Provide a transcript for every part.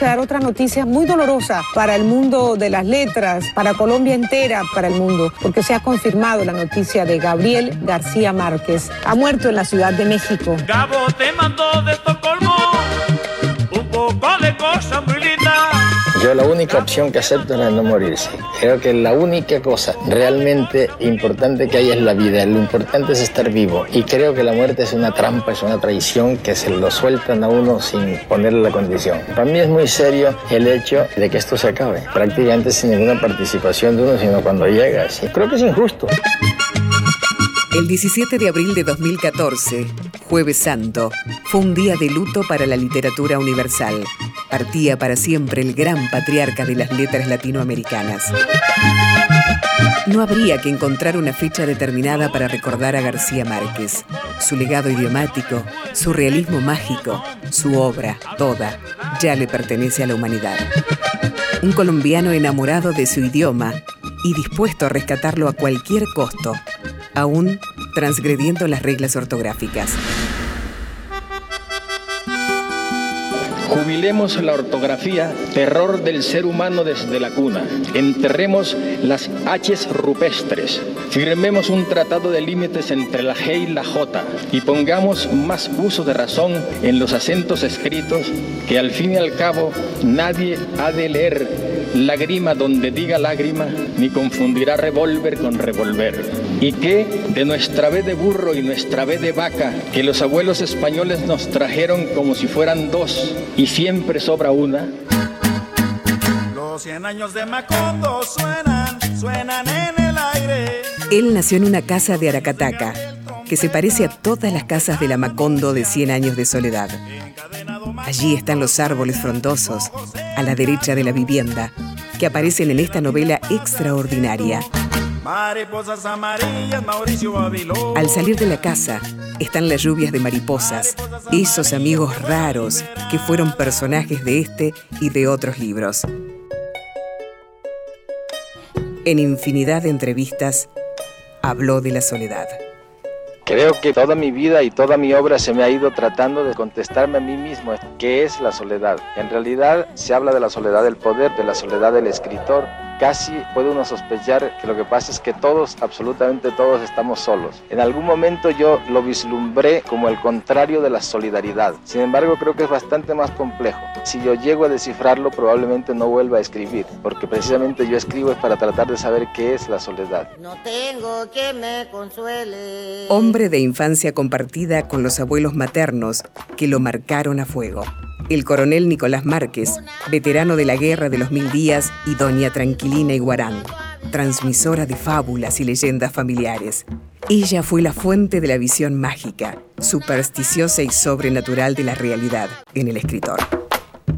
dar otra noticia muy dolorosa para el mundo de las letras, para Colombia entera, para el mundo, porque se ha confirmado la noticia de Gabriel García Márquez. Ha muerto en la Ciudad de México. Gabo te mandó de La única opción que acepto es no morirse. Creo que la única cosa realmente importante que hay es la vida. Lo importante es estar vivo. Y creo que la muerte es una trampa, es una traición que se lo sueltan a uno sin ponerle la condición. Para mí es muy serio el hecho de que esto se acabe. Prácticamente sin ninguna participación de uno, sino cuando llega. Sí. Creo que es injusto. El 17 de abril de 2014, Jueves Santo, fue un día de luto para la literatura universal. Partía para siempre el gran patriarca de las letras latinoamericanas. No habría que encontrar una fecha determinada para recordar a García Márquez. Su legado idiomático, su realismo mágico, su obra, toda, ya le pertenece a la humanidad. Un colombiano enamorado de su idioma y dispuesto a rescatarlo a cualquier costo, aún transgrediendo las reglas ortográficas. Jubilemos la ortografía, terror del ser humano desde la cuna. Enterremos las H's rupestres. Firmemos un tratado de límites entre la G y la J y pongamos más uso de razón en los acentos escritos que al fin y al cabo nadie ha de leer lágrima donde diga lágrima, ni confundirá revólver con revolver. Y que de nuestra B de burro y nuestra B de vaca, que los abuelos españoles nos trajeron como si fueran dos, y siempre sobra una. Los 100 años de Macondo suenan, suenan en el aire. Él nació en una casa de Aracataca, que se parece a todas las casas de la Macondo de 100 años de soledad. Allí están los árboles frondosos, a la derecha de la vivienda, que aparecen en esta novela extraordinaria. Al salir de la casa están las lluvias de mariposas, esos amigos raros que fueron personajes de este y de otros libros. En infinidad de entrevistas habló de la soledad. Creo que toda mi vida y toda mi obra se me ha ido tratando de contestarme a mí mismo qué es la soledad. En realidad se habla de la soledad del poder, de la soledad del escritor. Casi puede uno sospechar que lo que pasa es que todos, absolutamente todos, estamos solos. En algún momento yo lo vislumbré como el contrario de la solidaridad. Sin embargo, creo que es bastante más complejo. Si yo llego a descifrarlo, probablemente no vuelva a escribir, porque precisamente yo escribo es para tratar de saber qué es la soledad. No tengo que me consuele. Hombre de infancia compartida con los abuelos maternos que lo marcaron a fuego. El coronel Nicolás Márquez, veterano de la Guerra de los Mil Días, y doña Tranquilina Iguarán, transmisora de fábulas y leyendas familiares. Ella fue la fuente de la visión mágica, supersticiosa y sobrenatural de la realidad en el escritor.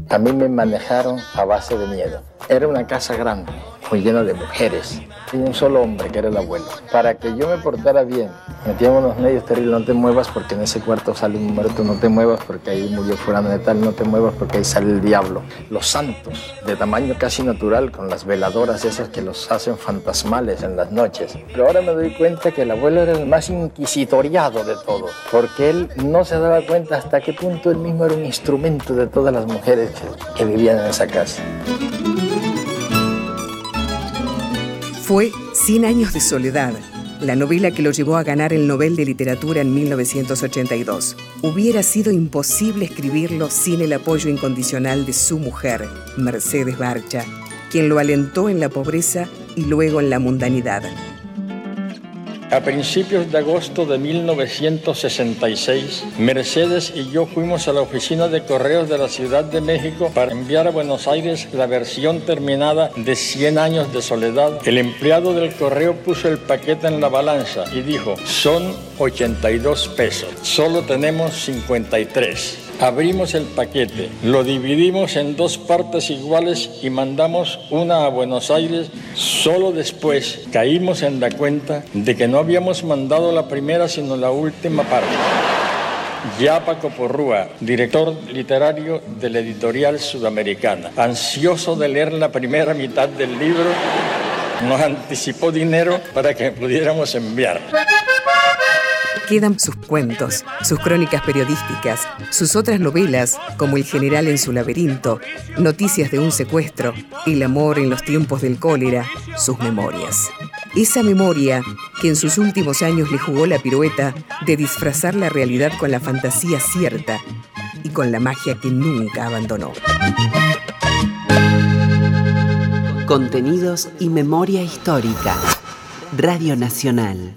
A mí me manejaron a base de miedo. Era una casa grande, muy llena de mujeres, y un solo hombre, que era el abuelo. Para que yo me portara bien, metían unos medios terribles, no te muevas porque en ese cuarto sale un muerto, no te muevas porque ahí murió fulano de tal, no te muevas porque ahí sale el diablo. Los santos, de tamaño casi natural, con las veladoras esas que los hacen fantasmales en las noches. Pero ahora me doy cuenta que el abuelo era el más inquisitoriado de todos, porque él no se daba cuenta hasta qué punto él mismo era un instrumento de todas las mujeres que vivían en esa casa. Fue Cien años de soledad, la novela que lo llevó a ganar el Nobel de Literatura en 1982. Hubiera sido imposible escribirlo sin el apoyo incondicional de su mujer, Mercedes Barcha, quien lo alentó en la pobreza y luego en la mundanidad. A principios de agosto de 1966, Mercedes y yo fuimos a la oficina de correos de la Ciudad de México para enviar a Buenos Aires la versión terminada de 100 años de soledad. El empleado del correo puso el paquete en la balanza y dijo, son 82 pesos, solo tenemos 53. Abrimos el paquete, lo dividimos en dos partes iguales y mandamos una a Buenos Aires. Solo después caímos en la cuenta de que no habíamos mandado la primera sino la última parte. Ya Paco Porrúa, director literario de la editorial sudamericana, ansioso de leer la primera mitad del libro, nos anticipó dinero para que pudiéramos enviar. Quedan sus cuentos, sus crónicas periodísticas, sus otras novelas, como El general en su laberinto, Noticias de un secuestro, El amor en los tiempos del cólera, sus memorias. Esa memoria que en sus últimos años le jugó la pirueta de disfrazar la realidad con la fantasía cierta y con la magia que nunca abandonó. Contenidos y memoria histórica. Radio Nacional.